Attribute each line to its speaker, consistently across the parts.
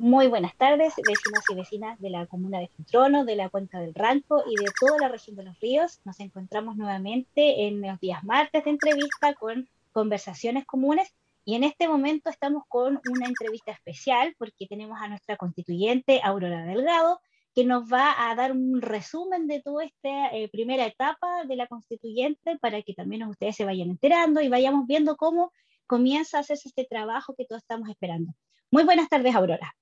Speaker 1: Muy buenas tardes, vecinos y vecinas de la comuna de Futrono, de la cuenca del Ranco y de toda la región de los ríos. Nos encontramos nuevamente en los días martes de entrevista con conversaciones comunes y en este momento estamos con una entrevista especial porque tenemos a nuestra constituyente Aurora Delgado que nos va a dar un resumen de toda esta eh, primera etapa de la constituyente para que también ustedes se vayan enterando y vayamos viendo cómo comienza a hacerse este trabajo que todos estamos esperando. Muy buenas tardes, Aurora.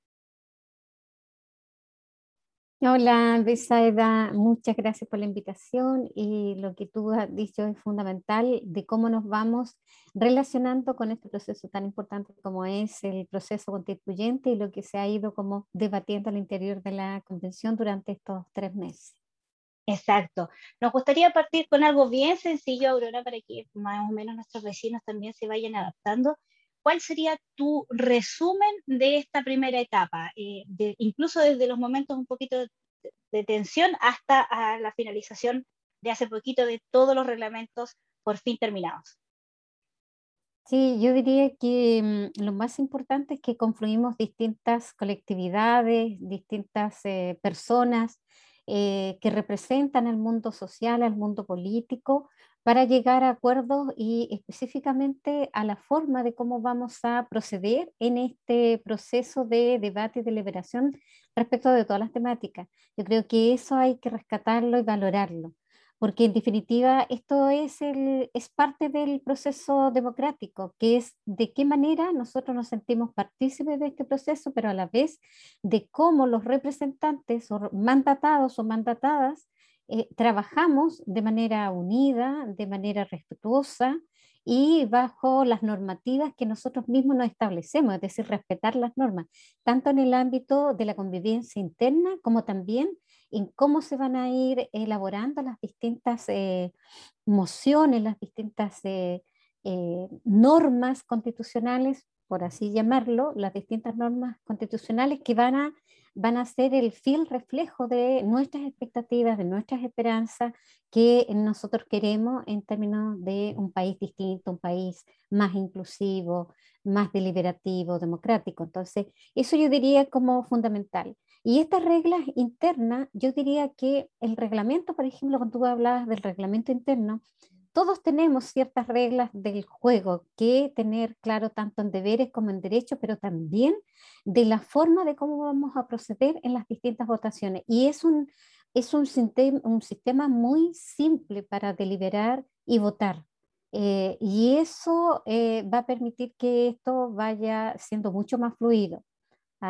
Speaker 2: Hola, Besaida, muchas gracias por la invitación y lo que tú has dicho es fundamental de cómo nos vamos relacionando con este proceso tan importante como es el proceso constituyente y lo que se ha ido como debatiendo al interior de la convención durante estos tres meses.
Speaker 1: Exacto. Nos gustaría partir con algo bien sencillo, Aurora, para que más o menos nuestros vecinos también se vayan adaptando. ¿Cuál sería tu resumen de esta primera etapa? Eh, incluso desde los momentos un poquito de, tensión hasta la finalización de hace poquito de todos los reglamentos por fin terminados.
Speaker 2: Sí, yo diría que mm, lo más importante es que confluimos distintas colectividades, distintas eh, personas eh, que representan el mundo social, al mundo político, para llegar a acuerdos y específicamente a la forma de cómo vamos a proceder en este proceso de debate y deliberación respecto de todas las temáticas. Yo creo que eso hay que rescatarlo y valorarlo, porque en definitiva esto es, parte del proceso democrático, que es de qué manera nosotros nos sentimos partícipes de este proceso, pero a la vez de cómo los representantes o mandatados o mandatadas eh, trabajamos de manera unida, de manera respetuosa y bajo las normativas que nosotros mismos nos establecemos, es decir, respetar las normas, tanto en el ámbito de la convivencia interna como también en cómo se van a ir elaborando las distintas eh, mociones, las distintas eh, normas constitucionales, por así llamarlo, las distintas normas constitucionales que van a van a ser el fiel reflejo de nuestras expectativas, de nuestras esperanzas que nosotros queremos en términos de un país distinto, un país más inclusivo, más deliberativo, democrático. Entonces, eso yo diría como fundamental. Y estas reglas internas, yo diría que el reglamento, por ejemplo, cuando tú hablabas del reglamento interno, todos tenemos ciertas reglas del juego que tener claro tanto en deberes como en derechos, pero también de la forma de cómo vamos a proceder en las distintas votaciones. Y es un, es un, sistema, muy simple para deliberar y votar. Eh, y eso eh, va a permitir que esto vaya siendo mucho más fluido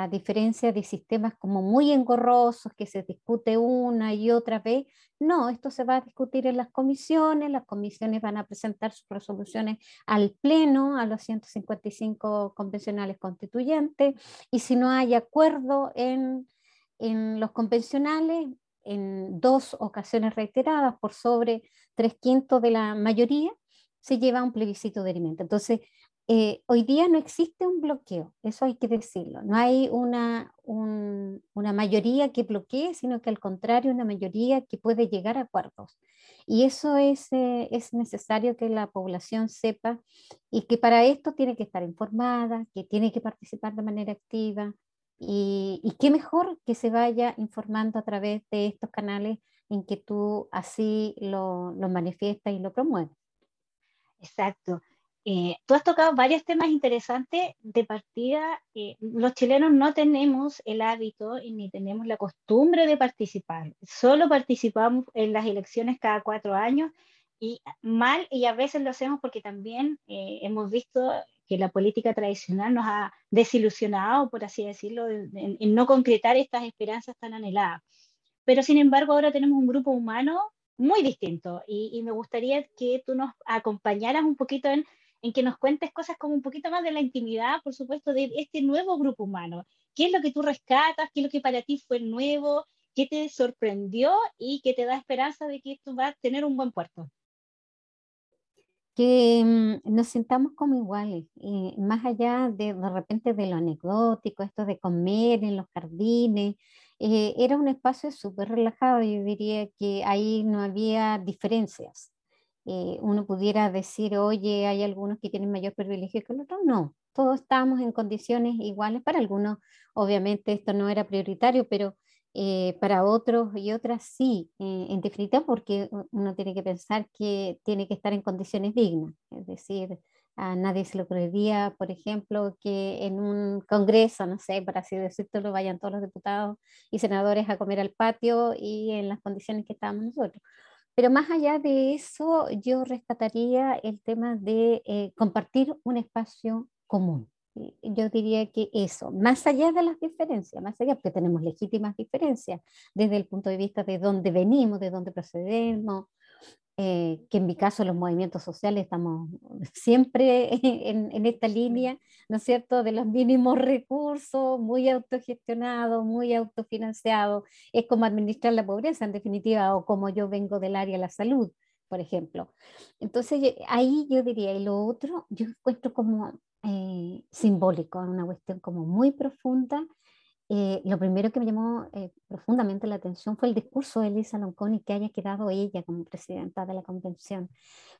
Speaker 2: a diferencia de sistemas como muy engorrosos que se discute una y otra vez, no, esto se va a discutir en las comisiones, las comisiones van a presentar sus resoluciones al Pleno, a los 155 convencionales constituyentes, y si no hay acuerdo en, en los convencionales, en dos ocasiones reiteradas por sobre tres quintos de la mayoría, se lleva un plebiscito de alimento. Entonces, eh, hoy día no existe un bloqueo, eso hay que decirlo. No hay una, una mayoría que bloquee, sino que al contrario, una mayoría que puede llegar a acuerdos. Y eso es, eh, es necesario que la población sepa y que para esto tiene que estar informada, que tiene que participar de manera activa. Y, y qué mejor que se vaya informando a través de estos canales en que tú así lo, lo manifiestas y lo promueves.
Speaker 1: Exacto. Eh, tú has tocado varios temas interesantes. De partida, eh, los chilenos no tenemos el hábito ni tenemos la costumbre de participar. Solo participamos en las elecciones cada cuatro años y mal, y a veces lo hacemos porque también eh, hemos visto que la política tradicional nos ha desilusionado, por así decirlo, en, no concretar estas esperanzas tan anheladas. Pero sin embargo, ahora tenemos un grupo humano muy distinto y, y me gustaría que tú nos acompañaras un poquito en en que nos cuentes cosas como un poquito más de la intimidad, por supuesto, de este nuevo grupo humano. ¿Qué es lo que tú rescatas? ¿Qué es lo que para ti fue nuevo? ¿Qué te sorprendió y qué te da esperanza de que esto va a tener un buen puerto?
Speaker 2: que mm, nos sintamos como iguales, más allá de de repente de lo anecdótico, esto de comer en los jardines, eh, era un espacio súper relajado, yo diría que ahí no había diferencias, eh, uno pudiera decir, oye, hay algunos que tienen mayor privilegio que otros. No, todos estamos en condiciones iguales. Para algunos, obviamente, esto no era prioritario, pero eh, para otros y otras sí, eh, en definitiva, porque uno tiene que pensar que tiene que estar en condiciones dignas. Es decir, a nadie se le ocurriría, por ejemplo, que en un congreso, no sé, para así decirlo, vayan todos los diputados y senadores a comer al patio y en las condiciones que estábamos nosotros. Pero más allá de eso, yo rescataría el tema de eh, compartir un espacio común. Yo diría que eso, más allá de las diferencias, más allá, porque tenemos legítimas diferencias desde el punto de vista de dónde venimos, de dónde procedemos, eh, que en mi caso los movimientos sociales estamos siempre en, esta línea, ¿no es cierto?, de los mínimos recursos, muy autogestionados, muy autofinanciados. Es como administrar la pobreza, en definitiva, o como yo vengo del área de la salud, por ejemplo. Entonces, ahí yo diría, y lo otro, yo encuentro como eh, simbólico, una cuestión como muy profunda, eh, lo primero que me llamó eh, profundamente la atención fue el discurso de Elisa Lonconi que haya quedado ella como presidenta de la convención.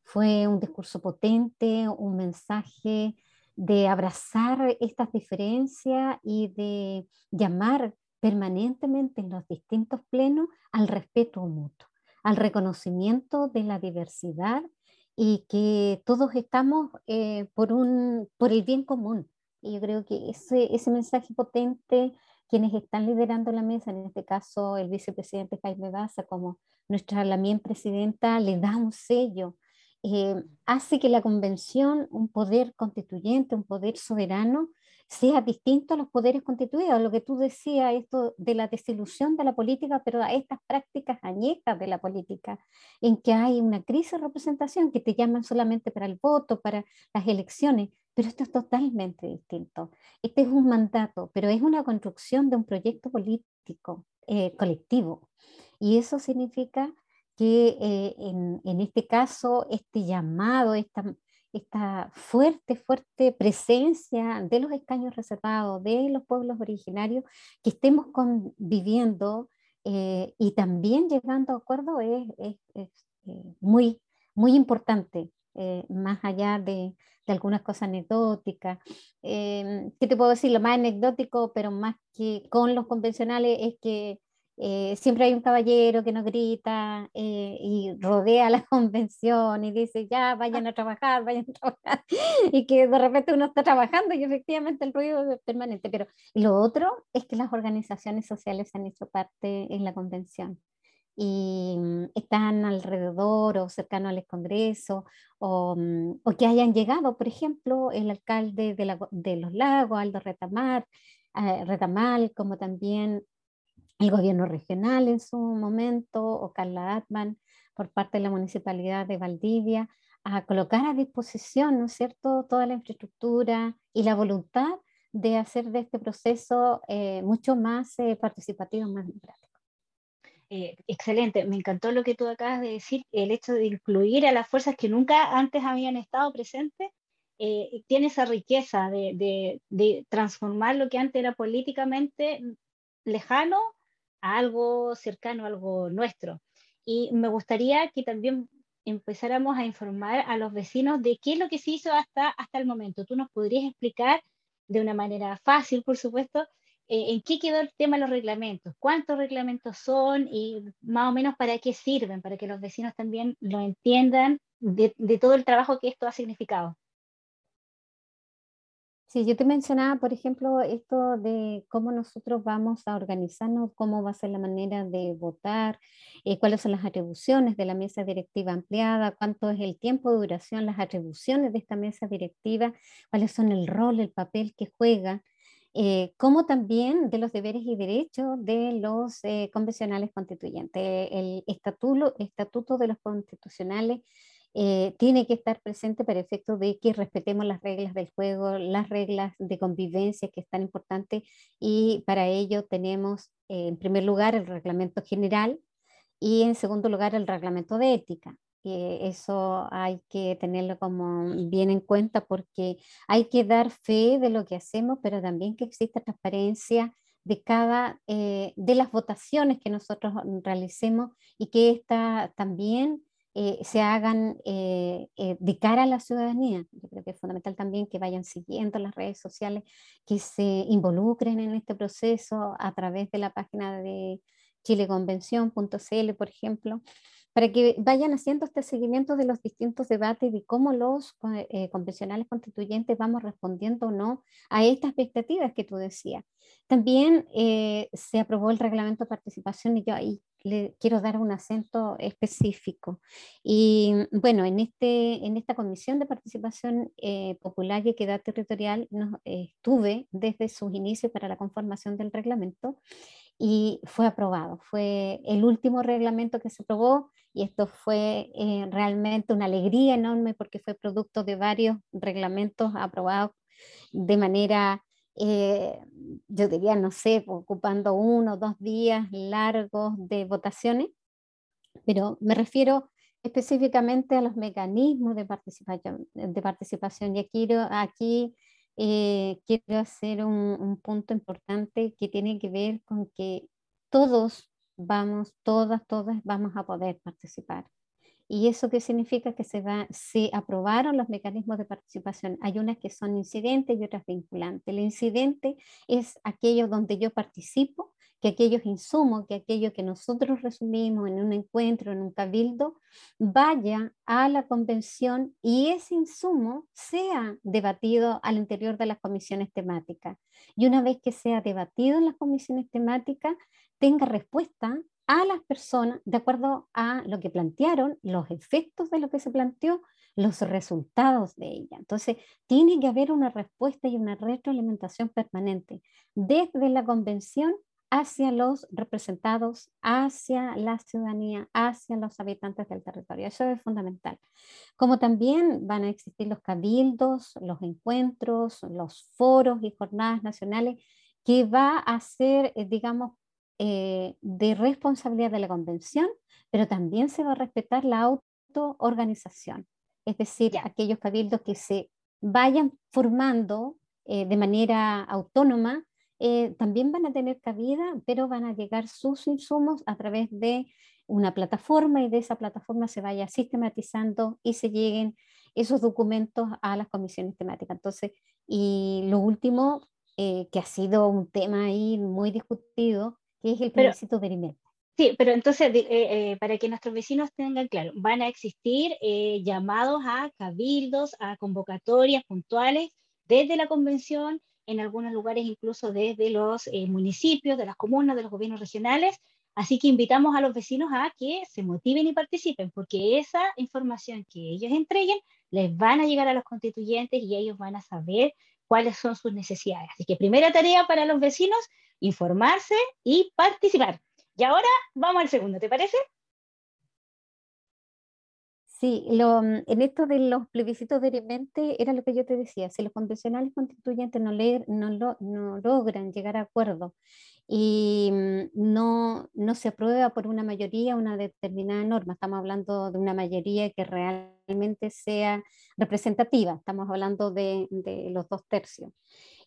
Speaker 2: Fue un discurso potente, un mensaje de abrazar estas diferencias y de llamar permanentemente en los distintos plenos al respeto mutuo, al reconocimiento de la diversidad y que todos estamos eh, por, un, por el bien común. Y yo creo que ese, ese mensaje potente quienes están liderando la mesa, en este caso el vicepresidente Jaime Baza, como nuestra Lamien presidenta, le da un sello, eh, hace que la convención, un poder constituyente, un poder soberano, sea distinto a los poderes constituidos, lo que tú decías, esto de la desilusión de la política, pero a estas prácticas añejas de la política, en que hay una crisis de representación, que te llaman solamente para el voto, para las elecciones, pero esto es totalmente distinto. Este es un mandato, pero es una construcción de un proyecto político eh, colectivo. Y eso significa que eh, en, en, este caso, este llamado, esta, esta fuerte, fuerte presencia de los escaños reservados, de los pueblos originarios, que estemos conviviendo eh, y también llegando a acuerdo es, es, es muy, muy importante, más allá de, de algunas cosas anecdóticas. Eh, ¿Qué te puedo decir? Lo más anecdótico, pero más que con los convencionales, es que eh, siempre hay un caballero que nos grita eh, y rodea la convención y dice, ya, vayan a trabajar, vayan a trabajar, y que de repente uno está trabajando y efectivamente el ruido es permanente. Pero lo otro es que las organizaciones sociales han hecho parte en la convención y mm, están alrededor o cercano al Congreso, o, mm, o, que hayan llegado, por ejemplo, el alcalde de, la, de Los Lagos, Aldo Retamar, eh, Retamal, como también el gobierno regional en su momento, o Carla Atman, por parte de la Municipalidad de Valdivia, a colocar a disposición, ¿no es cierto?, toda la infraestructura y la voluntad de hacer de este proceso eh, mucho más eh, participativo, más democrático.
Speaker 1: Eh, excelente, me encantó lo que tú acabas de decir, el hecho de incluir a las fuerzas que nunca antes habían estado presentes, eh, tiene esa riqueza de, de, transformar lo que antes era políticamente lejano algo cercano, algo nuestro. Y me gustaría que también empezáramos a informar a los vecinos de qué es lo que se hizo hasta, hasta el momento. ¿Tú nos podrías explicar de una manera fácil, por supuesto, eh, en qué quedó el tema de los reglamentos, cuántos reglamentos son y más o menos para qué sirven, para que los vecinos también lo entiendan de, todo el trabajo que esto ha significado.
Speaker 2: Sí, yo te mencionaba, por ejemplo, esto de cómo nosotros vamos a organizarnos, cómo va a ser la manera de votar, eh, cuáles son las atribuciones de la mesa directiva ampliada, cuánto es el tiempo de duración, las atribuciones de esta mesa directiva, cuáles son el rol, el papel que juega eh, como también de los deberes y derechos de los eh, convencionales constituyentes. El estatuto, estatuto de los constitucionales eh, tiene que estar presente para efecto de que respetemos las reglas del juego, las reglas de convivencia que es tan importante y para ello tenemos en primer lugar el reglamento general y en segundo lugar el reglamento de ética eso hay que tenerlo como bien en cuenta porque hay que dar fe de lo que hacemos, pero también que exista transparencia de cada eh, de las votaciones que nosotros realicemos y que esta también eh, se hagan eh, eh, de cara a la ciudadanía. Yo creo que es fundamental también que vayan siguiendo las redes sociales, que se involucren en este proceso a través de la página de chileconvención.cl, por ejemplo, para que vayan haciendo este seguimiento de los distintos debates y cómo los eh, convencionales constituyentes vamos respondiendo o no a estas expectativas que tú decías. También se aprobó el reglamento de participación y yo ahí le quiero dar un acento específico. Y bueno, en, este, en esta comisión de participación eh, popular y equidad territorial nos, estuve desde sus inicios para la conformación del reglamento y fue aprobado. Fue el último reglamento que se aprobó y esto fue eh, realmente una alegría enorme porque fue producto de varios reglamentos aprobados de manera, eh, yo diría, no sé, ocupando uno o dos días largos de votaciones, pero me refiero específicamente a los mecanismos de participación, de participación y aquí, aquí eh, quiero hacer un, punto importante que tiene que ver con que todos vamos, todas, todas vamos a poder participar. ¿Y eso qué significa? Que se, va, se aprobaron los mecanismos de participación. Hay unas que son incidentes y otras vinculantes. El incidente es aquello donde yo participo que aquellos insumos, que aquello que nosotros resumimos en un encuentro, en un cabildo, vaya a la convención y ese insumo sea debatido al interior de las comisiones temáticas. Y una vez que sea debatido en las comisiones temáticas, tenga respuesta a las personas de acuerdo a lo que plantearon, los efectos de lo que se planteó, los resultados de ella. Entonces, tiene que haber una respuesta y una retroalimentación permanente desde la convención hacia los representados, hacia la ciudadanía, hacia los habitantes del territorio. Eso es fundamental. Como también van a existir los cabildos, los encuentros, los foros y jornadas nacionales que va a ser, eh, digamos, eh, de responsabilidad de la convención, pero también se va a respetar la autoorganización, es decir, aquellos cabildos que se vayan formando eh, de manera autónoma eh, también van a tener cabida, pero van a llegar sus insumos a través de una plataforma y de esa plataforma se vaya sistematizando y se lleguen esos documentos a las comisiones temáticas. Entonces, y lo último, eh, que ha sido un tema ahí muy discutido, que es el plebiscito de alimento.
Speaker 1: Sí, pero entonces, eh, para que nuestros vecinos tengan claro, van a existir llamados a cabildos, a convocatorias puntuales desde la convención en algunos lugares incluso desde los eh, municipios, de las comunas, de los gobiernos regionales. Así que invitamos a los vecinos a que se motiven y participen, porque esa información que ellos entreguen les van a llegar a los constituyentes y ellos van a saber cuáles son sus necesidades. Así que primera tarea para los vecinos, informarse y participar. Y ahora vamos al segundo, ¿te parece?
Speaker 2: Sí, lo, en esto de los plebiscitos de mente era lo que yo te decía, si los convencionales constituyentes no, no, no logran llegar a acuerdo y mm, no, no se aprueba por una mayoría una determinada norma, estamos hablando de una mayoría que realmente sea representativa, estamos hablando de, de los dos tercios.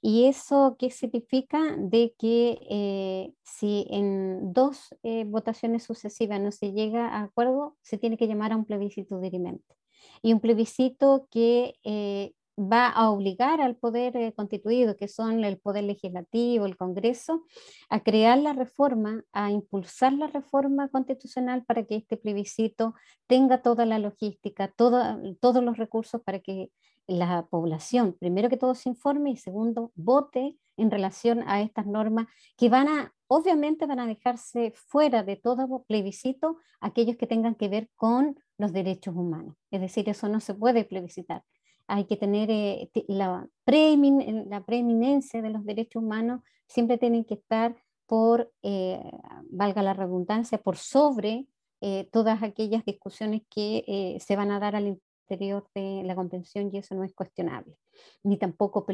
Speaker 2: ¿Y eso qué significa? De que eh, si en dos eh, votaciones sucesivas no se llega a acuerdo, se tiene que llamar a un plebiscito dirimente. Y un plebiscito que eh, va a obligar al poder constituido, que son el poder legislativo, el Congreso, a crear la reforma, a impulsar la reforma constitucional para que este plebiscito tenga toda la logística, todos los recursos para que la población, primero que todo, se informe y segundo, vote en relación a estas normas que van a, obviamente van a dejarse fuera de todo plebiscito aquellos que tengan que ver con los derechos humanos. Es decir, eso no se puede plebiscitar. Hay que tener eh, la, la preeminencia de los derechos humanos, siempre tienen que estar por, eh, valga la redundancia, por sobre eh, todas aquellas discusiones que se van a dar al de la convención y eso no es cuestionable, ni tampoco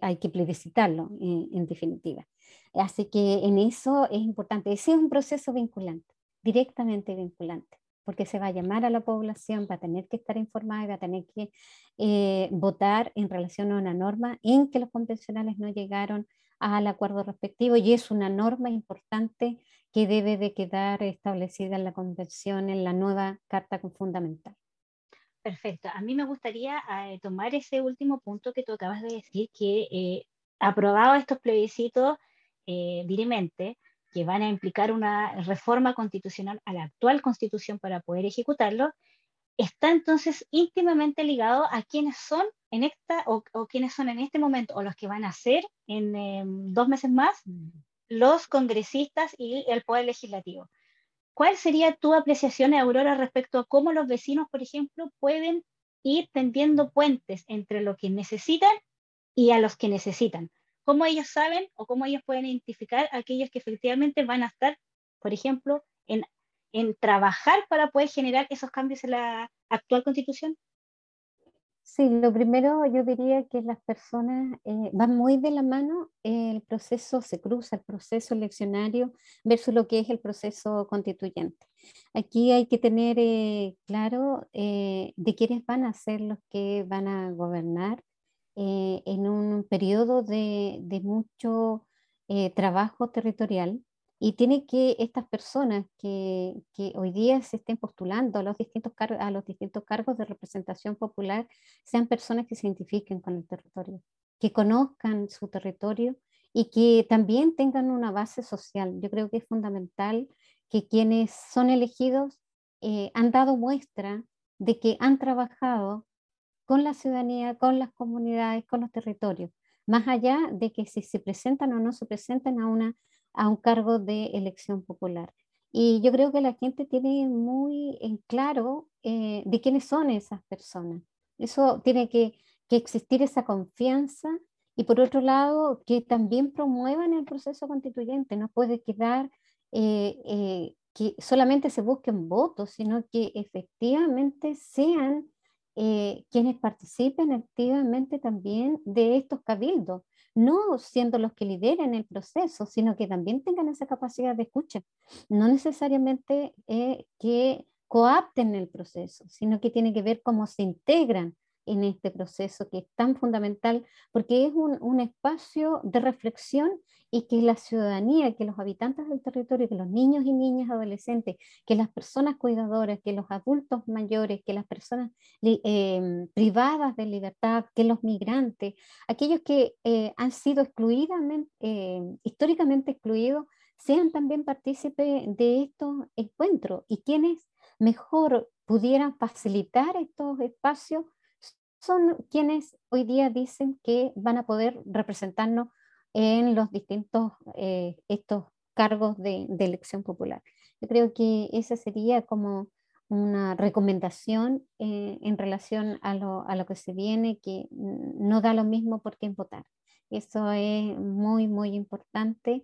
Speaker 2: hay que plebiscitarlo en, definitiva. Así que en eso es importante. Ese es un proceso vinculante, directamente vinculante, porque se va a llamar a la población, va a tener que estar informada y va a tener que eh, votar en relación a una norma en que los convencionales no llegaron al acuerdo respectivo y es una norma importante que debe de quedar establecida en la convención, en la nueva Carta Fundamental.
Speaker 1: Perfecto. A mí me gustaría eh, tomar ese último punto que tú acabas de decir, que eh, aprobado estos plebiscitos eh, que van a implicar una reforma constitucional a la actual constitución para poder ejecutarlo, está entonces íntimamente ligado a quienes son en esta o, quienes son en este momento o los que van a ser en em, dos meses más mm. los congresistas y el poder legislativo. ¿Cuál sería tu apreciación, Aurora, respecto a cómo los vecinos, por ejemplo, pueden ir tendiendo puentes entre lo que necesitan y a los que necesitan? ¿Cómo ellos saben o cómo ellos pueden identificar a aquellos que efectivamente van a estar, por ejemplo, en, en trabajar para poder generar esos cambios en la actual constitución?
Speaker 2: Sí, lo primero yo diría que las personas eh, van muy de la mano, el proceso se cruza, el proceso eleccionario versus lo que es el proceso constituyente. Aquí hay que tener eh, claro eh, de quiénes van a ser los que van a gobernar en un periodo de, mucho trabajo territorial y tiene que estas personas que, que, hoy día se estén postulando a los, distintos a los distintos cargos de representación popular sean personas que se identifiquen con el territorio, que conozcan su territorio y que también tengan una base social. Yo creo que es fundamental que quienes son elegidos eh, han dado muestra de que han trabajado con la ciudadanía, con las comunidades, con los territorios, más allá de que si se presentan o no se presentan a una a un cargo de elección popular. Y yo creo que la gente tiene muy en claro eh, de quiénes son esas personas. Eso tiene que, que, existir esa confianza y por otro lado que también promuevan el proceso constituyente. No puede quedar eh, eh, que solamente se busquen votos, sino que efectivamente sean quienes participen activamente también de estos cabildos no siendo los que lideren el proceso, sino que también tengan esa capacidad de escucha. No necesariamente eh, que coapten el proceso, sino que tiene que ver cómo se integran en este proceso que es tan fundamental porque es un, un, espacio de reflexión y que la ciudadanía, que los habitantes del territorio, que los niños y niñas adolescentes, que las personas cuidadoras, que los adultos mayores, que las personas eh, privadas de libertad, que los migrantes, aquellos que eh, han sido excluidamente, eh, históricamente excluidos, sean también partícipes de estos encuentros y quienes mejor pudieran facilitar estos espacios son quienes hoy día dicen que van a poder representarnos en los distintos eh, estos cargos de, elección popular. Yo creo que esa sería como una recomendación eh, en relación a lo, a lo, que se viene, que no da lo mismo por quién votar. Eso es muy, muy importante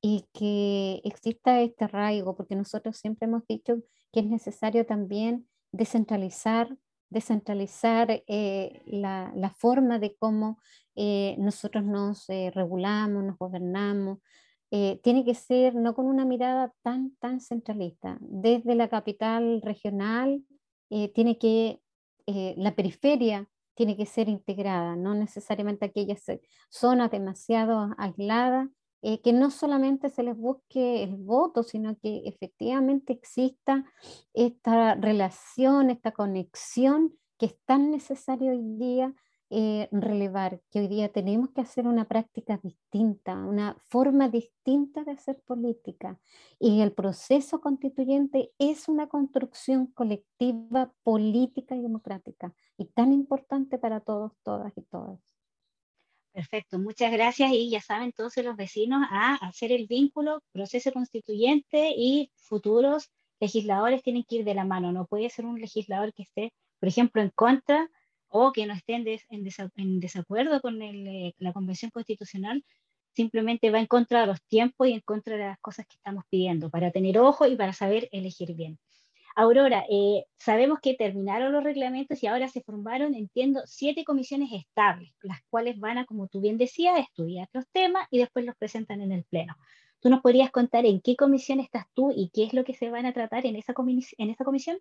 Speaker 2: y que exista este arraigo, porque nosotros siempre hemos dicho que es necesario también descentralizar descentralizar eh, la, la, forma de cómo eh, nosotros nos eh, regulamos, nos gobernamos. tiene que ser no con una mirada tan, tan centralista. Desde la capital regional, tiene que, la periferia tiene que ser integrada, no necesariamente aquellas zonas demasiado aisladas eh, que no solamente se les busque el voto, sino que efectivamente exista esta relación, esta conexión que es tan necesario hoy día eh, relevar, que hoy día tenemos que hacer una práctica distinta, una forma distinta de hacer política. Y el proceso constituyente es una construcción colectiva, política y democrática, y tan importante para todos, todas y todas.
Speaker 1: Perfecto, muchas gracias y ya saben todos los vecinos a hacer el vínculo, proceso constituyente y futuros legisladores tienen que ir de la mano. No puede ser un legislador que esté, por ejemplo, en contra o que no esté en, desacuerdo con eh, la Convención Constitucional, simplemente va en contra de los tiempos y en contra de las cosas que estamos pidiendo, para tener ojo y para saber elegir bien. Aurora, eh, sabemos que terminaron los reglamentos y ahora se formaron, entiendo, siete comisiones estables, las cuales van a, como tú bien decías, estudiar los temas y después los presentan en el Pleno. ¿Tú nos podrías contar en qué comisión estás tú y qué es lo que se van a tratar en esa, en esa comisión?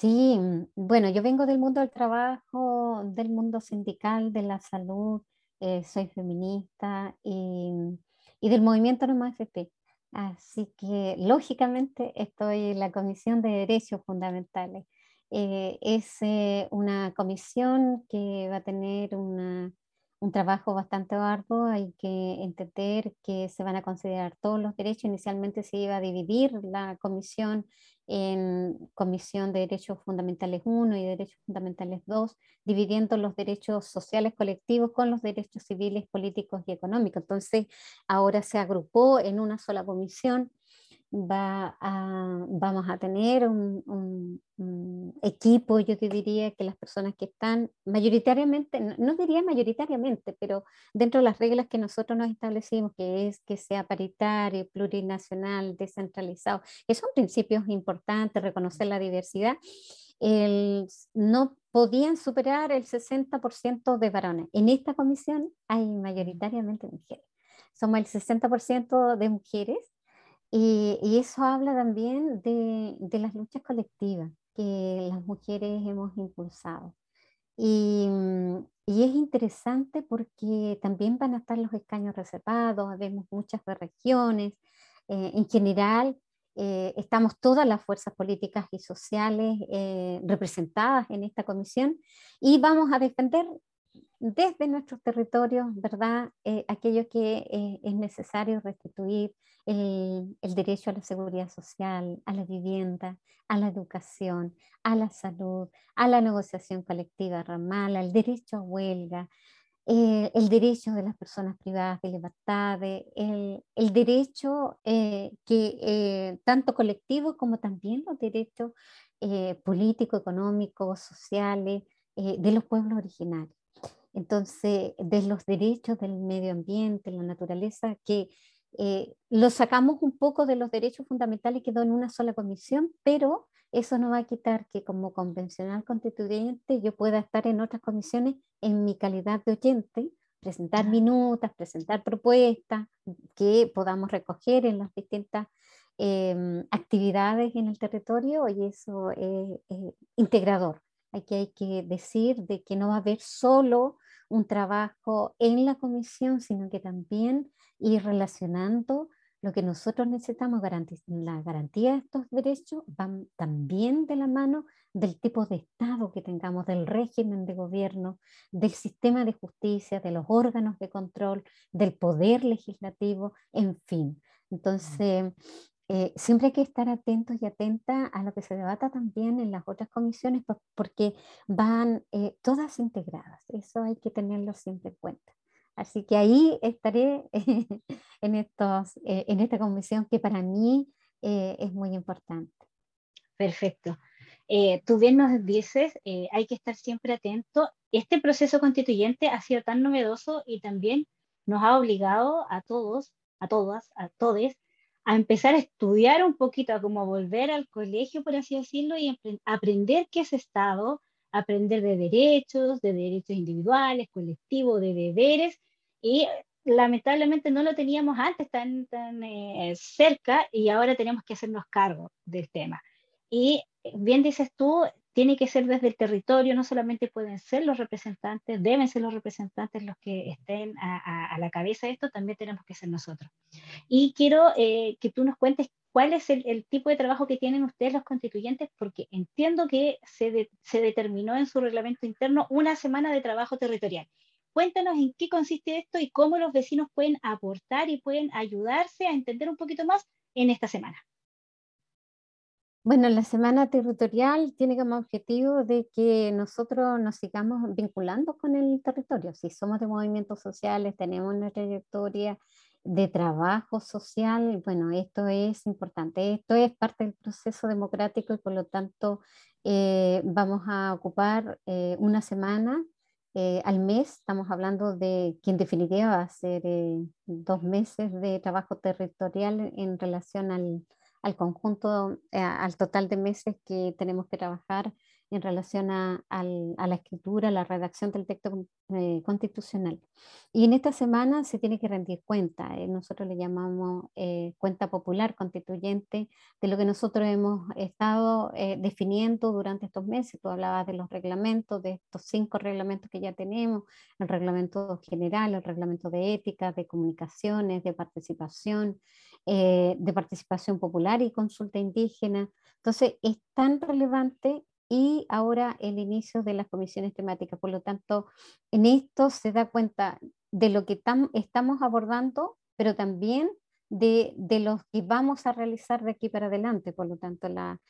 Speaker 2: Sí, bueno, yo vengo del mundo del trabajo, del mundo sindical, de la salud, eh, soy feminista y, y del movimiento No FP. Así que, lógicamente, estoy en la Comisión de Derechos Fundamentales. Eh, es eh, una comisión que va a tener una un trabajo bastante arduo, hay que entender que se van a considerar todos los derechos. Inicialmente se iba a dividir la comisión en Comisión de Derechos Fundamentales 1 y Derechos Fundamentales 2, dividiendo los derechos sociales colectivos con los derechos civiles, políticos y económicos. Entonces, ahora se agrupó en una sola comisión va a, vamos a tener un, equipo, yo te diría que las personas que están mayoritariamente, no, diría mayoritariamente, pero dentro de las reglas que nosotros nos establecimos, que es que sea paritario, plurinacional, descentralizado, que son principios importantes, reconocer la diversidad, no podían superar el 60% de varones. En esta comisión hay mayoritariamente mujeres. Somos el 60% de mujeres y, eso habla también de, de, las luchas colectivas que las mujeres hemos impulsado. Y, mm, y, es interesante porque también van a estar los escaños reservados, vemos muchas de regiones. Eh, en general, eh, estamos todas las fuerzas políticas y sociales eh, representadas en esta comisión y vamos a defender desde nuestros territorios, ¿verdad? aquello que es necesario restituir, el, derecho a la seguridad social, a la vivienda, a la educación, a la salud, a la negociación colectiva ramal, al derecho a huelga, eh, el derecho de las personas privadas de libertad, el, el, derecho eh, que eh, tanto colectivo como también los derechos políticos, económicos, sociales de los pueblos originarios. Entonces, de los derechos del medio ambiente, la naturaleza, que eh, lo sacamos un poco de los derechos fundamentales y quedó en una sola comisión, pero eso no va a quitar que como convencional constituyente yo pueda estar en otras comisiones en mi calidad de oyente, presentar minutas, presentar propuestas que podamos recoger en las distintas em, actividades en el territorio y eso es, es integrador. Aquí hay que decir de que no va a haber solo un trabajo en la comisión, sino que también ir relacionando lo que nosotros necesitamos, la garantía de estos derechos van también de la mano del tipo de Estado que tengamos, del régimen de gobierno, del sistema de justicia, de los órganos de control, del poder legislativo, en fin. Entonces, eh, siempre hay que estar atentos y atentas a lo que se debata también en las otras comisiones, porque van eh, todas integradas. Eso hay que tenerlo siempre en cuenta. Así que ahí estaré en, estos, eh, en esta comisión que para mí es muy importante.
Speaker 1: Perfecto. tú bien nos dices, hay que estar siempre atento. Este proceso constituyente ha sido tan novedoso y también nos ha obligado a todos, a todas, a todos, a empezar a estudiar un poquito, a como volver al colegio, por así decirlo, y aprender qué es Estado, aprender de derechos, de derechos individuales, colectivos, de deberes, y lamentablemente no lo teníamos antes tan, tan eh, cerca y ahora tenemos que hacernos cargo del tema. Y bien dices tú, tiene que ser desde el territorio, no solamente pueden ser los representantes, deben ser los representantes los que estén a, la cabeza de esto, también tenemos que ser nosotros. Y quiero eh, que tú nos cuentes cuál es el, tipo de trabajo que tienen ustedes los constituyentes, porque entiendo que se, se determinó en su reglamento interno una semana de trabajo territorial. Cuéntanos en qué consiste esto y cómo los vecinos pueden aportar y pueden ayudarse a entender un poquito más en esta semana.
Speaker 2: Bueno, la semana territorial tiene como objetivo de que nosotros nos sigamos vinculando con el territorio. Si somos de movimientos sociales, tenemos una trayectoria de trabajo social, bueno, esto es importante. Esto es parte del proceso democrático y por lo tanto eh, vamos a ocupar eh, una semana eh, al mes. Estamos hablando de que en definitiva va a ser dos meses de trabajo territorial en relación al al conjunto, eh, al total de meses que tenemos que trabajar en relación a, la escritura, a la redacción del texto eh, constitucional. Y en esta semana se tiene que rendir cuenta, eh, nosotros le llamamos eh, cuenta popular constituyente de lo que nosotros hemos estado definiendo durante estos meses. Tú hablabas de los reglamentos, de estos cinco reglamentos que ya tenemos, el reglamento general, el reglamento de ética, de comunicaciones, de participación, de participación popular y consulta indígena. Entonces, es tan relevante y ahora el inicio de las comisiones temáticas. Por lo tanto, en esto se da cuenta de lo que estamos abordando, pero también de, de lo que vamos a realizar de aquí para adelante. Por lo tanto, la,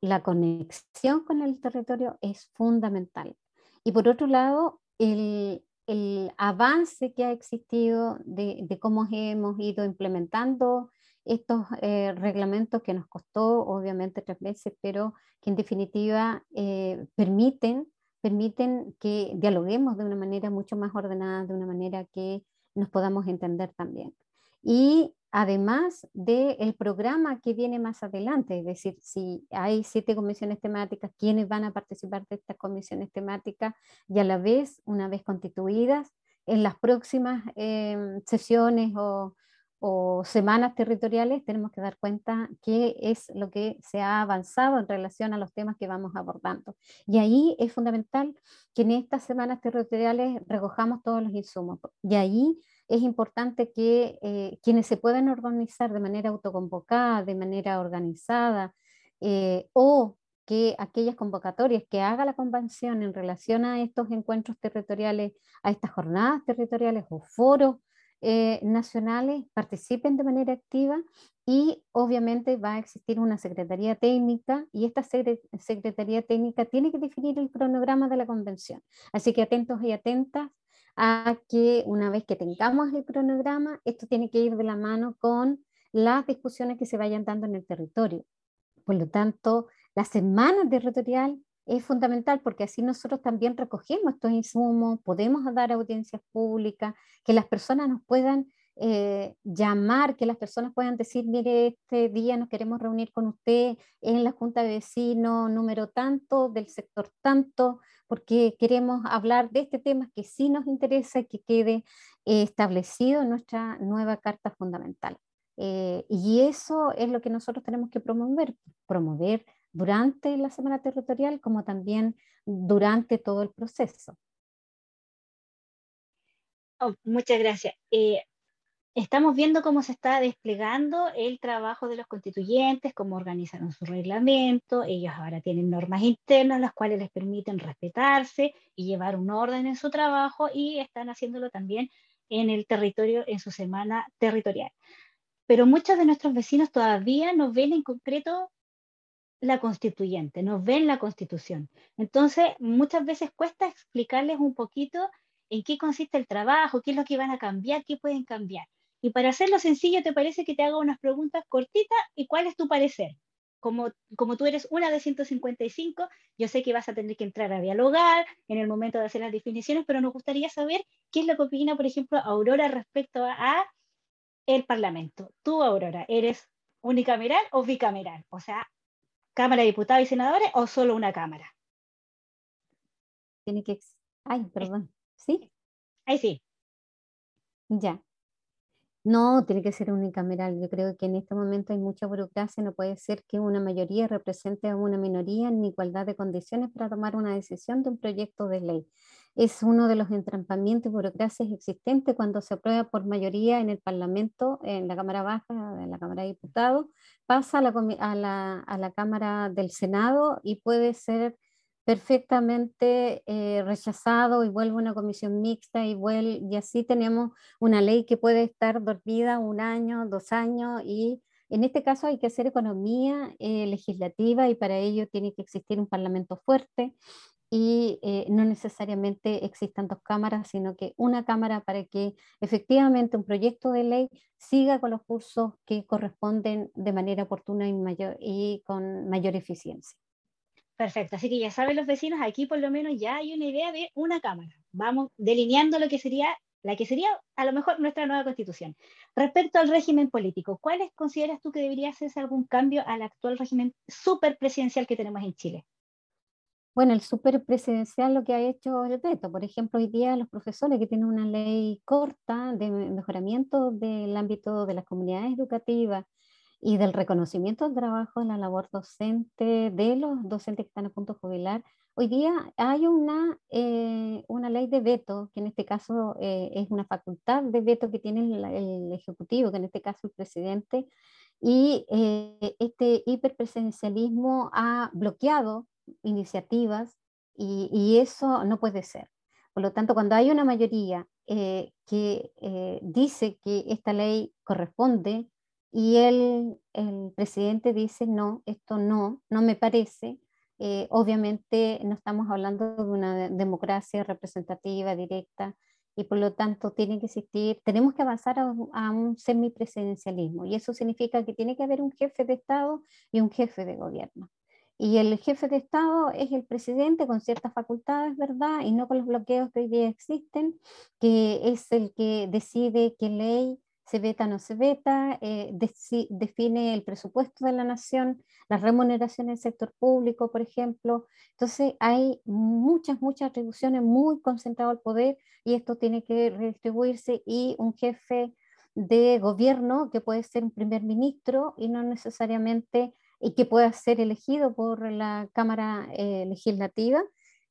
Speaker 2: la conexión con el territorio es fundamental. Y por otro lado, el, el avance que ha existido de, de, cómo hemos ido implementando estos eh, reglamentos que nos costó obviamente tres meses, pero que en definitiva eh, permiten, permiten que dialoguemos de una manera mucho más ordenada, de una manera que nos podamos entender también. Y además del programa que viene más adelante, es decir, si hay siete comisiones temáticas, quiénes van a participar de estas comisiones temáticas y a la vez, una vez constituidas, en las próximas eh, sesiones o, o semanas territoriales, tenemos que dar cuenta qué es lo que se ha avanzado en relación a los temas que vamos abordando. Y ahí es fundamental que en estas semanas territoriales recojamos todos los insumos. Y ahí es importante que eh, quienes se puedan organizar de manera autoconvocada, de manera organizada, eh, o que aquellas convocatorias que haga la convención en relación a estos encuentros territoriales, a estas jornadas territoriales o foros eh, nacionales participen de manera activa y obviamente va a existir una secretaría técnica y esta secretaría técnica tiene que definir el cronograma de la convención. Así que atentos y atentas a que una vez que tengamos el cronograma, esto tiene que ir de la mano con las discusiones que se vayan dando en el territorio. Por lo tanto, la semana territorial es fundamental porque así nosotros también recogemos estos insumos, podemos dar audiencias públicas, que las personas nos puedan eh, llamar, que las personas puedan decir, mire, este día nos queremos reunir con usted en la Junta de Vecinos número tanto, del sector tanto, porque queremos hablar de este tema que sí nos interesa y que quede eh, establecido en nuestra nueva Carta Fundamental. Eh, y eso es lo que nosotros tenemos que promover, promover durante la semana territorial como también durante todo el proceso.
Speaker 1: Oh, muchas gracias. Eh, estamos viendo cómo se está desplegando el trabajo de los constituyentes, cómo organizaron su reglamento. Ellos ahora tienen normas internas, las cuales les permiten respetarse y llevar un orden en su trabajo y están haciéndolo también en el territorio, en su semana territorial. Pero muchos de nuestros vecinos todavía no ven en concreto la constituyente, no ven la constitución. Entonces, muchas veces cuesta explicarles un poquito en qué consiste el trabajo, qué es lo que van a cambiar, qué pueden cambiar. Y para hacerlo sencillo, ¿te parece que te haga unas preguntas cortitas y cuál es tu parecer? Como, como tú eres una de 155, yo sé que vas a tener que entrar a dialogar en el momento de hacer las definiciones, pero nos gustaría saber qué es lo que opina, por ejemplo, Aurora respecto a, a el Parlamento. Tú, Aurora, ¿eres unicameral o bicameral? O sea, Cámara de Diputados y Senadores o solo una Cámara?
Speaker 2: Tiene que... Ay, perdón. ¿Sí?
Speaker 1: Ahí sí.
Speaker 2: Ya. No, tiene que ser unicameral. Yo creo que en este momento hay mucha burocracia. No puede ser que una mayoría represente a una minoría en igualdad de condiciones para tomar una decisión de un proyecto de ley es uno de los entrampamientos y burocracias existentes cuando se aprueba por mayoría en el Parlamento, en la Cámara Baja, en la Cámara de Diputados, pasa a la, a la, Cámara del Senado y puede ser perfectamente eh, rechazado y vuelve a una comisión mixta y, vuelve, y así tenemos una ley que puede estar dormida un año, dos años y en este caso hay que hacer economía eh, legislativa y para ello tiene que existir un parlamento fuerte y eh, no necesariamente existan dos cámaras, sino que una cámara para que efectivamente un proyecto de ley siga con los cursos que corresponden de manera oportuna y, mayor, y con mayor eficiencia.
Speaker 1: Perfecto, así que ya saben los vecinos, aquí por lo menos ya hay una idea de una cámara. Vamos delineando lo que sería, la que sería a lo mejor nuestra nueva constitución. Respecto al régimen político, ¿cuáles consideras tú que debería hacerse algún cambio al actual régimen superpresidencial que tenemos en Chile?
Speaker 2: Bueno, el superpresidencial lo que ha hecho el veto, por ejemplo, hoy día los profesores que tienen una ley corta de mejoramiento del ámbito de las comunidades educativas y del reconocimiento del trabajo en la labor docente de los docentes que están a punto de jubilar, hoy día hay una, eh, una ley de veto, que en este caso eh, es una facultad de veto que tiene el, Ejecutivo, que en este caso el presidente, y eh, este hiperpresidencialismo ha bloqueado iniciativas y, eso no puede ser. Por lo tanto, cuando hay una mayoría eh, que eh, dice que esta ley corresponde y el, el, presidente dice no, esto no, no me parece, eh, obviamente no estamos hablando de una democracia representativa, directa, y por lo tanto tiene que existir, tenemos que avanzar a, a, un semipresidencialismo, y eso significa que tiene que haber un jefe de Estado y un jefe de gobierno. Y el jefe de Estado es el presidente con ciertas facultades, ¿verdad? Y no con los bloqueos que hoy día existen, que es el que decide qué ley se veta o no se veta, eh, define el presupuesto de la nación, las remuneraciones del sector público, por ejemplo. Entonces hay muchas, muchas atribuciones muy concentrado al poder y esto tiene que redistribuirse y un jefe de gobierno que puede ser un primer ministro y no necesariamente y que pueda ser elegido por la Cámara eh, Legislativa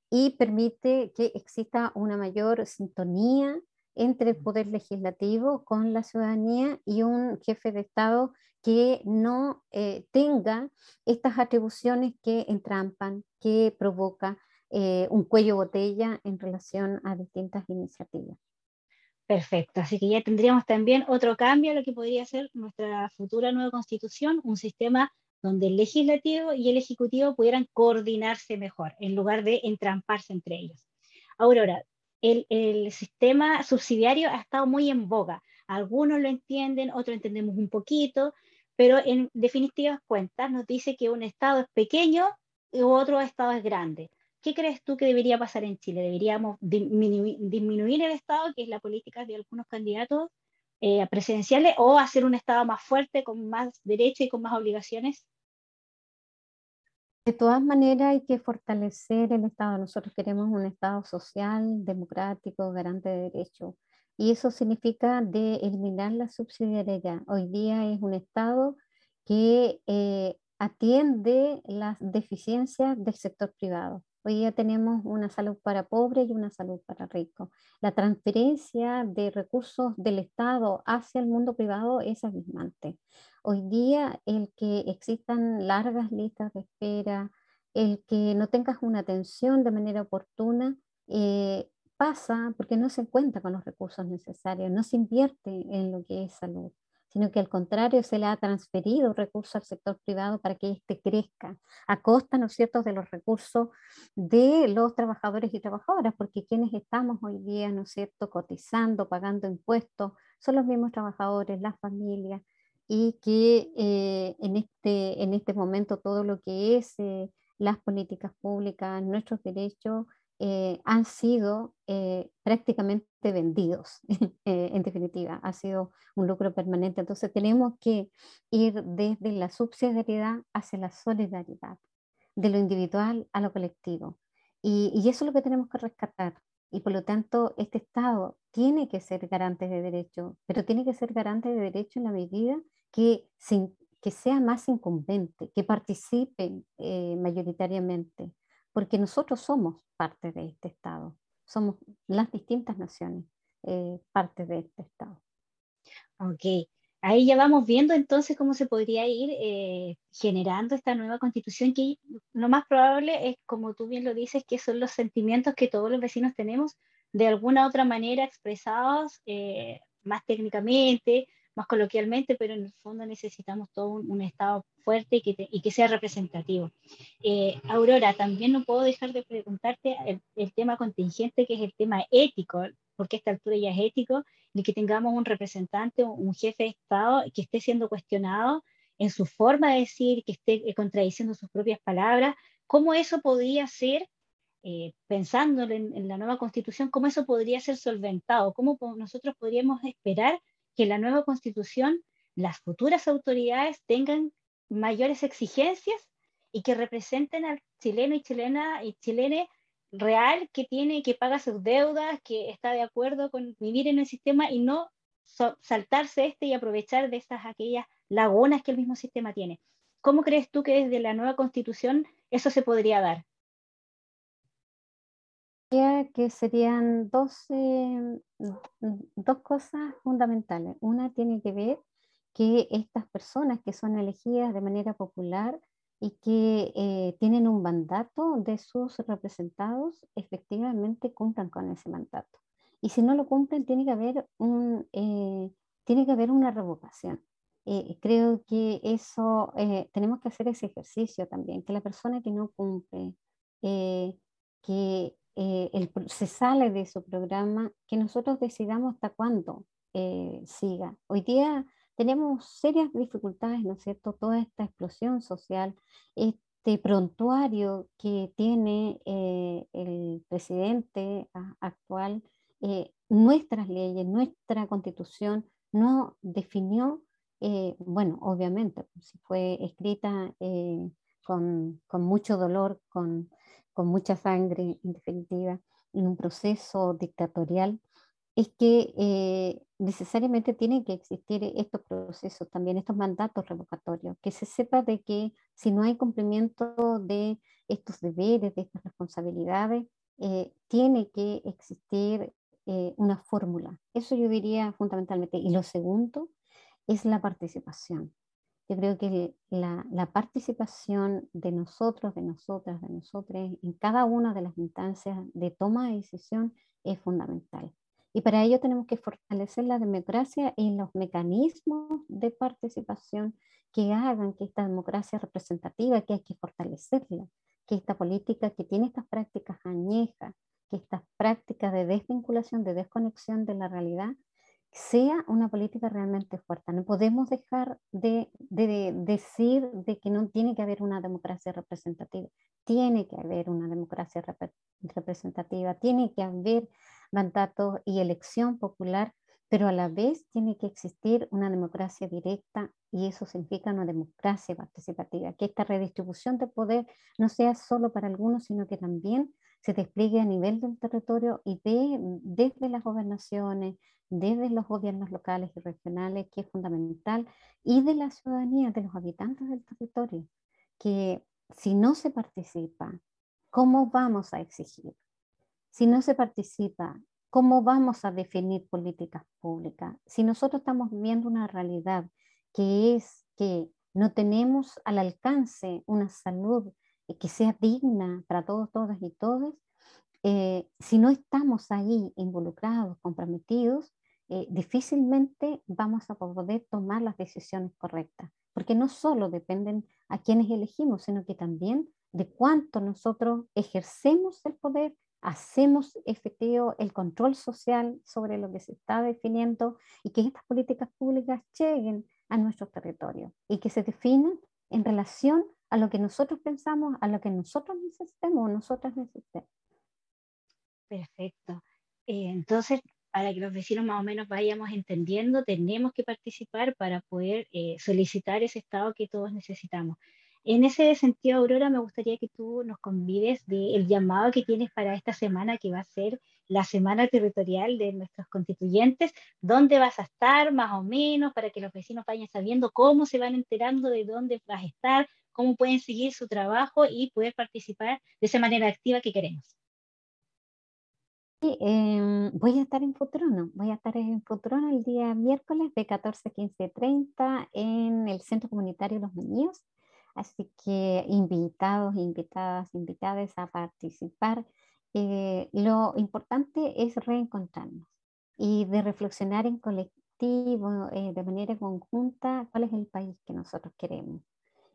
Speaker 2: y permite que exista una mayor sintonía entre el poder legislativo con la ciudadanía y un jefe de Estado que no eh, tenga estas atribuciones que entrampan, que provoca eh, un cuello botella en relación a distintas iniciativas.
Speaker 1: Perfecto, así que ya tendríamos también otro cambio a lo que podría ser nuestra futura nueva constitución, un sistema donde el legislativo y el ejecutivo pudieran coordinarse mejor en lugar de entramparse entre ellos. Aurora, el, sistema subsidiario ha estado muy en boga. Algunos lo entienden, otros entendemos un poquito, pero en definitivas cuentas nos dice que un Estado es pequeño y otro Estado es grande. ¿Qué crees tú que debería pasar en Chile? ¿Deberíamos disminuir el Estado, que es la política de algunos candidatos eh, presidenciales, o hacer un Estado más fuerte, con más derechos y con más obligaciones?
Speaker 2: De todas maneras hay que fortalecer el Estado. Nosotros queremos un Estado social, democrático, garante de derechos. Y eso significa de eliminar la subsidiariedad. Hoy día es un Estado que eh, atiende las deficiencias del sector privado. Hoy día tenemos una salud para pobres y una salud para ricos. La transferencia de recursos del Estado hacia el mundo privado es abismante. Hoy día el que existan largas listas de espera, el que no tengas una atención de manera oportuna, eh, pasa porque no se cuenta con los recursos necesarios, no se invierte en lo que es salud, sino que al contrario se le ha transferido recursos al sector privado para que éste crezca, a costa, ¿no es cierto?, de los recursos de los trabajadores y trabajadoras, porque quienes estamos hoy día, ¿no es cierto?, cotizando, pagando impuestos, son los mismos trabajadores, las familias, y que eh, en, este, en este momento todo lo que es eh, las políticas públicas, nuestros derechos, eh, han sido prácticamente vendidos, en definitiva, ha sido un lucro permanente. Entonces tenemos que ir desde la subsidiariedad hacia la solidaridad, de lo individual a lo colectivo. Y, y eso es lo que tenemos que rescatar. Y por lo tanto, este Estado tiene que ser garante de derecho, pero tiene que ser garante de derecho en la medida que, que sea más incumbente, que participen eh, mayoritariamente, porque nosotros somos parte de este Estado, somos las distintas naciones eh, parte de este Estado.
Speaker 1: Ok, ahí ya vamos viendo entonces cómo se podría ir eh, generando esta nueva constitución que lo más probable es, como tú bien lo dices, que son los sentimientos que todos los vecinos tenemos de alguna otra manera expresados más técnicamente más coloquialmente, pero en el fondo necesitamos todo un, Estado fuerte y que, y que sea representativo. Eh, Aurora, también no puedo dejar de preguntarte el, tema contingente, que es el tema ético, porque a esta altura ya es ético, de que tengamos un representante, un jefe de Estado que esté siendo cuestionado en su forma de decir, que esté contradiciendo sus propias palabras, ¿cómo eso podría ser eh, pensando en, en, la nueva constitución, cómo eso podría ser solventado, cómo nosotros podríamos esperar que la nueva constitución las futuras autoridades tengan mayores exigencias y que representen al chileno y chilena y chilene real que tiene, que paga sus deudas, que está de acuerdo con vivir en el sistema y no saltarse este y aprovechar de estas aquellas lagunas que el mismo sistema tiene. ¿Cómo crees tú que desde la nueva constitución eso se podría dar?
Speaker 2: Que serían dos, eh, dos cosas fundamentales. Una tiene que ver que estas personas que son elegidas de manera popular y que eh, tienen un mandato de sus representados, efectivamente cumplan con ese mandato. Y si no lo cumplen, tiene que haber, un, eh, tiene que haber una revocación. creo que eso, tenemos que hacer ese ejercicio también, que la persona que no cumple, que eh, se sale de su programa, que nosotros decidamos hasta cuándo eh, siga. Hoy día tenemos serias dificultades, ¿no es cierto? Toda esta explosión social, este prontuario que tiene eh, el presidente actual, nuestras leyes, nuestra constitución no definió, bueno, obviamente, si fue escrita con, con mucho dolor, con con mucha sangre, en definitiva, en un proceso dictatorial, es que eh, necesariamente tienen que existir estos procesos también, estos mandatos revocatorios, que se sepa de que si no hay cumplimiento de estos deberes, de estas responsabilidades, eh, tiene que existir eh, una fórmula. Eso yo diría fundamentalmente. Y lo segundo es la participación. Yo creo que la, la, participación de nosotros, de nosotras, de nosotros en cada una de las instancias de toma de decisión es fundamental. Y para ello tenemos que fortalecer la democracia y los mecanismos de participación que hagan que esta democracia representativa, que hay que fortalecerla, que esta política que tiene estas prácticas añejas, que estas prácticas de desvinculación, de desconexión de la realidad, sea una política realmente fuerte. No podemos dejar de, decir de que no tiene que haber una democracia representativa. Tiene que haber una democracia representativa, tiene que haber mandato y elección popular, pero a la vez tiene que existir una democracia directa y eso significa una democracia participativa, que esta redistribución de poder no sea solo para algunos, sino que también se despliegue a nivel del territorio y de, desde las gobernaciones, desde los gobiernos locales y regionales, que es fundamental, y de la ciudadanía, de los habitantes del territorio, que si no se participa, ¿cómo vamos a exigir? Si no se participa, ¿cómo vamos a definir políticas públicas? Si nosotros estamos viviendo una realidad que es que no tenemos al alcance una salud que sea digna para todos, todas y todos, eh, si no estamos ahí involucrados, comprometidos, eh, difícilmente vamos a poder tomar las decisiones correctas, porque no solo dependen a quienes elegimos, sino que también de cuánto nosotros ejercemos el poder, hacemos efectivo el control social sobre lo que se está definiendo y que estas políticas públicas lleguen a nuestro territorio y que se definan en relación a lo que nosotros pensamos, a lo que nosotros necesitemos nosotras necesitemos.
Speaker 1: Perfecto. Eh, entonces, para que los vecinos más o menos vayamos entendiendo, tenemos que participar para poder eh, solicitar ese estado que todos necesitamos. En ese sentido, Aurora, me gustaría que tú nos convides del llamado que tienes para esta semana, que va a ser la semana territorial de nuestros constituyentes, dónde vas a estar más o menos, para que los vecinos vayan sabiendo cómo se van enterando de dónde vas a estar, cómo pueden seguir su trabajo y poder participar de esa manera activa que queremos.
Speaker 2: Sí, em, voy a estar en Futrono, voy a estar en Futrono el día miércoles de 14 a 15.30 en el Centro Comunitario Los Niños, así que invitados, invitadas, invitadas a participar. Eh, lo importante es reencontrarnos y de reflexionar en colectivo, eh, de manera conjunta, cuál es el país que nosotros queremos.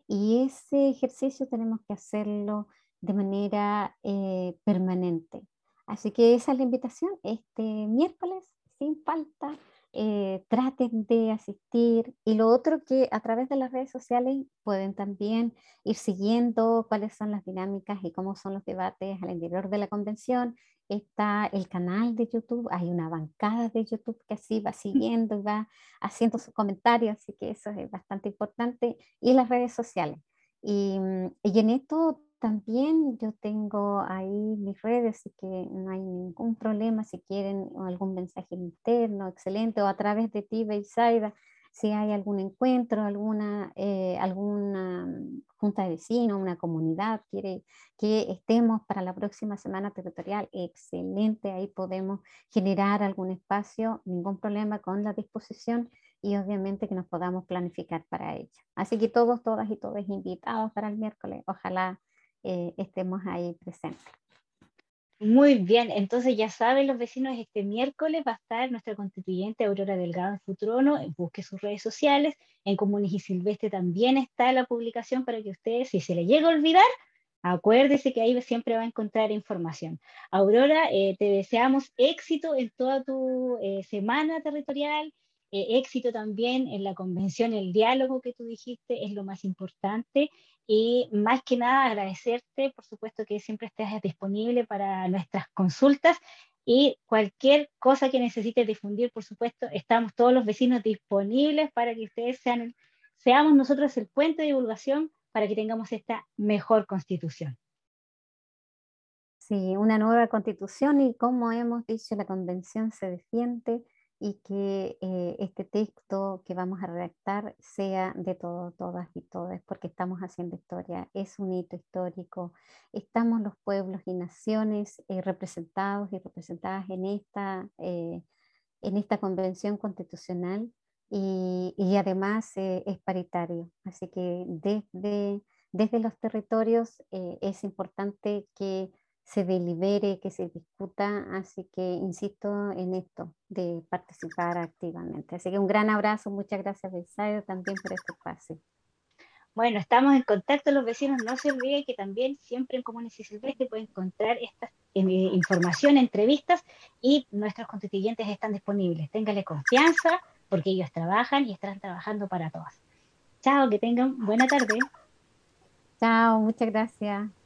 Speaker 2: Y ese ejercicio tenemos que hacerlo de manera eh, permanente. Así que esa es la invitación. Este miércoles, sin falta, eh, traten de asistir. Y lo otro que a través de las redes sociales pueden también ir siguiendo cuáles son las dinámicas y cómo son los debates al interior de la convención. Está el canal de YouTube, hay una bancada de YouTube que así va siguiendo y va haciendo sus comentarios, así que eso es bastante importante. Y las redes sociales. Y, y en esto también yo tengo ahí mis redes, así que no hay ningún problema si quieren algún mensaje interno, excelente, o a través de ti, Beisaida, si hay algún encuentro, alguna, eh, alguna mm, junta de vecinos, una comunidad quiere que estemos para la próxima semana territorial, excelente, ahí podemos generar algún espacio, ningún problema con la disposición y obviamente que nos podamos planificar para ello. Así que todos, todas y todos invitados para el miércoles, ojalá eh, estemos ahí presentes.
Speaker 1: Muy bien, entonces ya saben los vecinos, este miércoles va a estar nuestra constituyente Aurora Delgado en Futrono, busque sus redes sociales, en Comunes y Silvestre también está la publicación para que ustedes, si se le llega a olvidar, acuérdese que ahí siempre va a encontrar información. Aurora, eh, te deseamos éxito en toda tu eh, semana territorial, eh, éxito también en la convención, el diálogo que tú dijiste es lo más importante y más que nada agradecerte, por supuesto que siempre estés disponible para nuestras consultas y cualquier cosa que necesites difundir, por supuesto, estamos todos los vecinos disponibles para que ustedes sean, seamos nosotros el puente de divulgación para que tengamos esta mejor constitución.
Speaker 2: Sí, una nueva constitución y como hemos dicho, la convención se defiende y que eh, este texto que vamos a redactar sea de todos, todas y todas, porque estamos haciendo historia, es un hito histórico, estamos los pueblos y naciones eh, representados y representadas en esta, eh, en esta convención constitucional y, y además es paritario, así que desde, desde los territorios es importante que se delibere, que se discuta, así que insisto en esto, de participar activamente. Así que un gran abrazo, muchas gracias Besayo también por este espacio.
Speaker 1: Bueno, estamos en contacto los vecinos, no se olviden que también siempre en Comunes y Silvestre pueden encontrar esta eh, información, entrevistas y nuestros constituyentes están disponibles. Téngale confianza porque ellos trabajan y están trabajando para todos. Chao, que tengan buena tarde.
Speaker 2: Chao, muchas gracias.